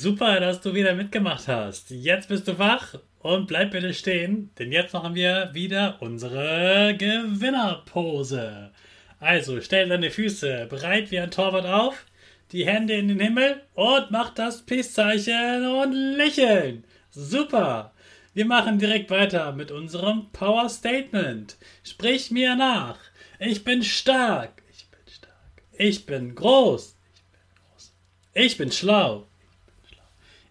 Super, dass du wieder mitgemacht hast. Jetzt bist du wach und bleib bitte stehen, denn jetzt machen wir wieder unsere Gewinnerpose. Also stell deine Füße bereit wie ein Torwart auf, die Hände in den Himmel und mach das Peace-Zeichen und lächeln. Super. Wir machen direkt weiter mit unserem Power Statement. Sprich mir nach. Ich bin stark. Ich bin stark. Ich bin groß. Ich bin groß. Ich bin schlau.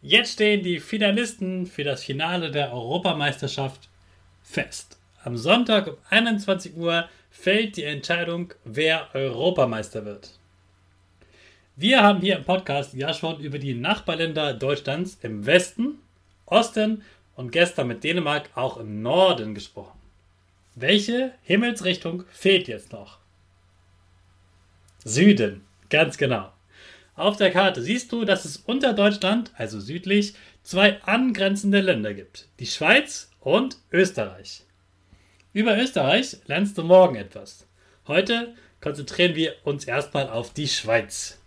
Jetzt stehen die Finalisten für das Finale der Europameisterschaft fest. Am Sonntag um 21 Uhr fällt die Entscheidung, wer Europameister wird. Wir haben hier im Podcast ja schon über die Nachbarländer Deutschlands im Westen, Osten und gestern mit Dänemark auch im Norden gesprochen. Welche Himmelsrichtung fehlt jetzt noch? Süden, ganz genau. Auf der Karte siehst du, dass es unter Deutschland, also südlich, zwei angrenzende Länder gibt. Die Schweiz und Österreich. Über Österreich lernst du morgen etwas. Heute konzentrieren wir uns erstmal auf die Schweiz.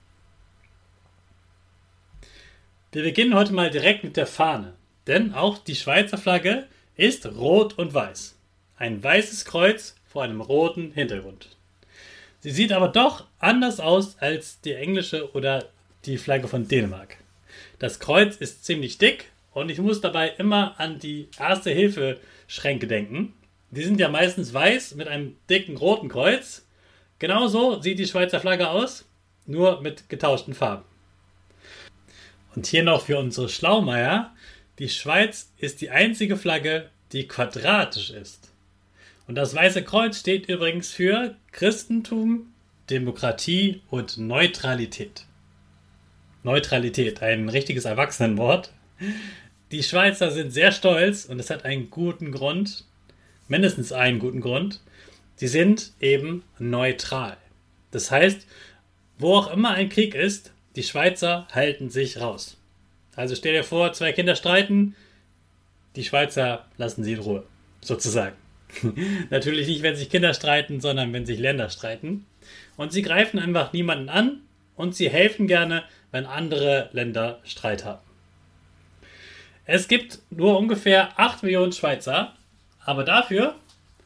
Wir beginnen heute mal direkt mit der Fahne, denn auch die Schweizer Flagge ist rot und weiß. Ein weißes Kreuz vor einem roten Hintergrund. Sie sieht aber doch anders aus als die englische oder die Flagge von Dänemark. Das Kreuz ist ziemlich dick und ich muss dabei immer an die Erste-Hilfe-Schränke denken. Die sind ja meistens weiß mit einem dicken roten Kreuz. Genauso sieht die Schweizer Flagge aus, nur mit getauschten Farben. Und hier noch für unsere Schlaumeier. Die Schweiz ist die einzige Flagge, die quadratisch ist. Und das Weiße Kreuz steht übrigens für Christentum, Demokratie und Neutralität. Neutralität, ein richtiges Erwachsenenwort. Die Schweizer sind sehr stolz und es hat einen guten Grund, mindestens einen guten Grund. Sie sind eben neutral. Das heißt, wo auch immer ein Krieg ist, die Schweizer halten sich raus. Also stell dir vor, zwei Kinder streiten, die Schweizer lassen sie in Ruhe, sozusagen. Natürlich nicht, wenn sich Kinder streiten, sondern wenn sich Länder streiten. Und sie greifen einfach niemanden an und sie helfen gerne, wenn andere Länder Streit haben. Es gibt nur ungefähr 8 Millionen Schweizer, aber dafür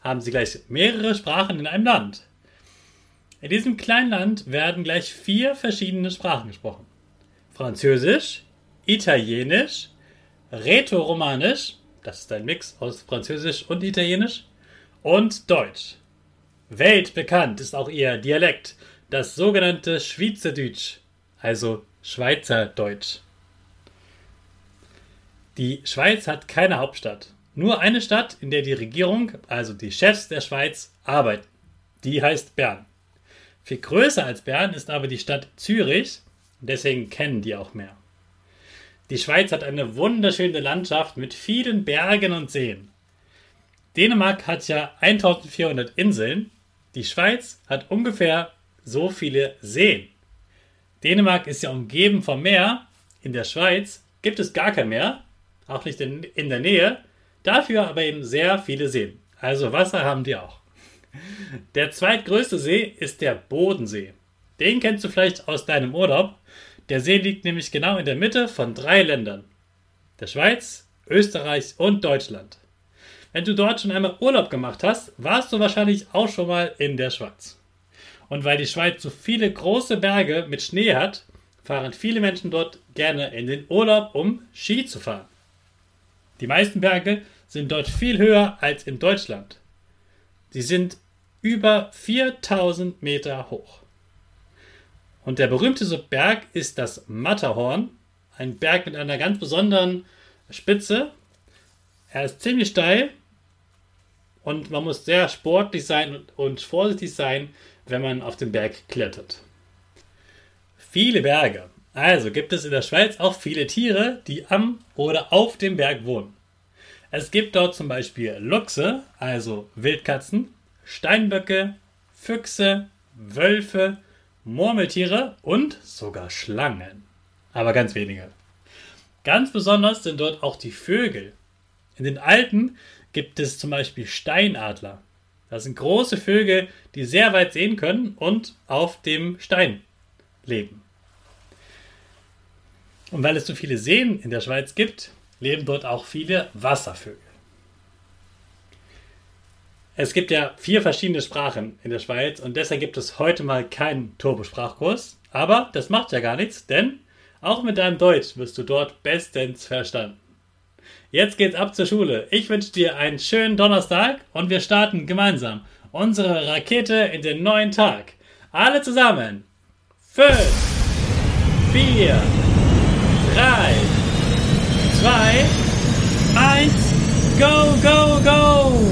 haben sie gleich mehrere Sprachen in einem Land. In diesem kleinen Land werden gleich vier verschiedene Sprachen gesprochen. Französisch, Italienisch, Rätoromanisch, das ist ein Mix aus Französisch und Italienisch, und Deutsch. Weltbekannt ist auch ihr Dialekt, das sogenannte Schweizerdeutsch, also Schweizerdeutsch. Die Schweiz hat keine Hauptstadt, nur eine Stadt, in der die Regierung, also die Chefs der Schweiz, arbeiten. Die heißt Bern. Viel größer als Bern ist aber die Stadt Zürich, deswegen kennen die auch mehr. Die Schweiz hat eine wunderschöne Landschaft mit vielen Bergen und Seen. Dänemark hat ja 1400 Inseln. Die Schweiz hat ungefähr so viele Seen. Dänemark ist ja umgeben vom Meer. In der Schweiz gibt es gar kein Meer, auch nicht in, in der Nähe. Dafür aber eben sehr viele Seen. Also Wasser haben die auch. Der zweitgrößte See ist der Bodensee. Den kennst du vielleicht aus deinem Urlaub. Der See liegt nämlich genau in der Mitte von drei Ländern. Der Schweiz, Österreich und Deutschland. Wenn du dort schon einmal Urlaub gemacht hast, warst du wahrscheinlich auch schon mal in der Schweiz. Und weil die Schweiz so viele große Berge mit Schnee hat, fahren viele Menschen dort gerne in den Urlaub, um Ski zu fahren. Die meisten Berge sind dort viel höher als in Deutschland. Sie sind über 4000 Meter hoch. Und der berühmteste Berg ist das Matterhorn, ein Berg mit einer ganz besonderen Spitze. Er ist ziemlich steil und man muss sehr sportlich sein und vorsichtig sein, wenn man auf den Berg klettert. Viele Berge. Also gibt es in der Schweiz auch viele Tiere, die am oder auf dem Berg wohnen. Es gibt dort zum Beispiel Luchse, also Wildkatzen, Steinböcke, Füchse, Wölfe, Murmeltiere und sogar Schlangen. Aber ganz wenige. Ganz besonders sind dort auch die Vögel. In den Alpen gibt es zum Beispiel Steinadler. Das sind große Vögel, die sehr weit sehen können und auf dem Stein leben. Und weil es so viele Seen in der Schweiz gibt, leben dort auch viele Wasservögel. Es gibt ja vier verschiedene Sprachen in der Schweiz und deshalb gibt es heute mal keinen Turbosprachkurs. Aber das macht ja gar nichts, denn auch mit deinem Deutsch wirst du dort bestens verstanden. Jetzt geht's ab zur Schule. Ich wünsche dir einen schönen Donnerstag und wir starten gemeinsam unsere Rakete in den neuen Tag. Alle zusammen. 5, 4, 3, 2, 1, go, go, go!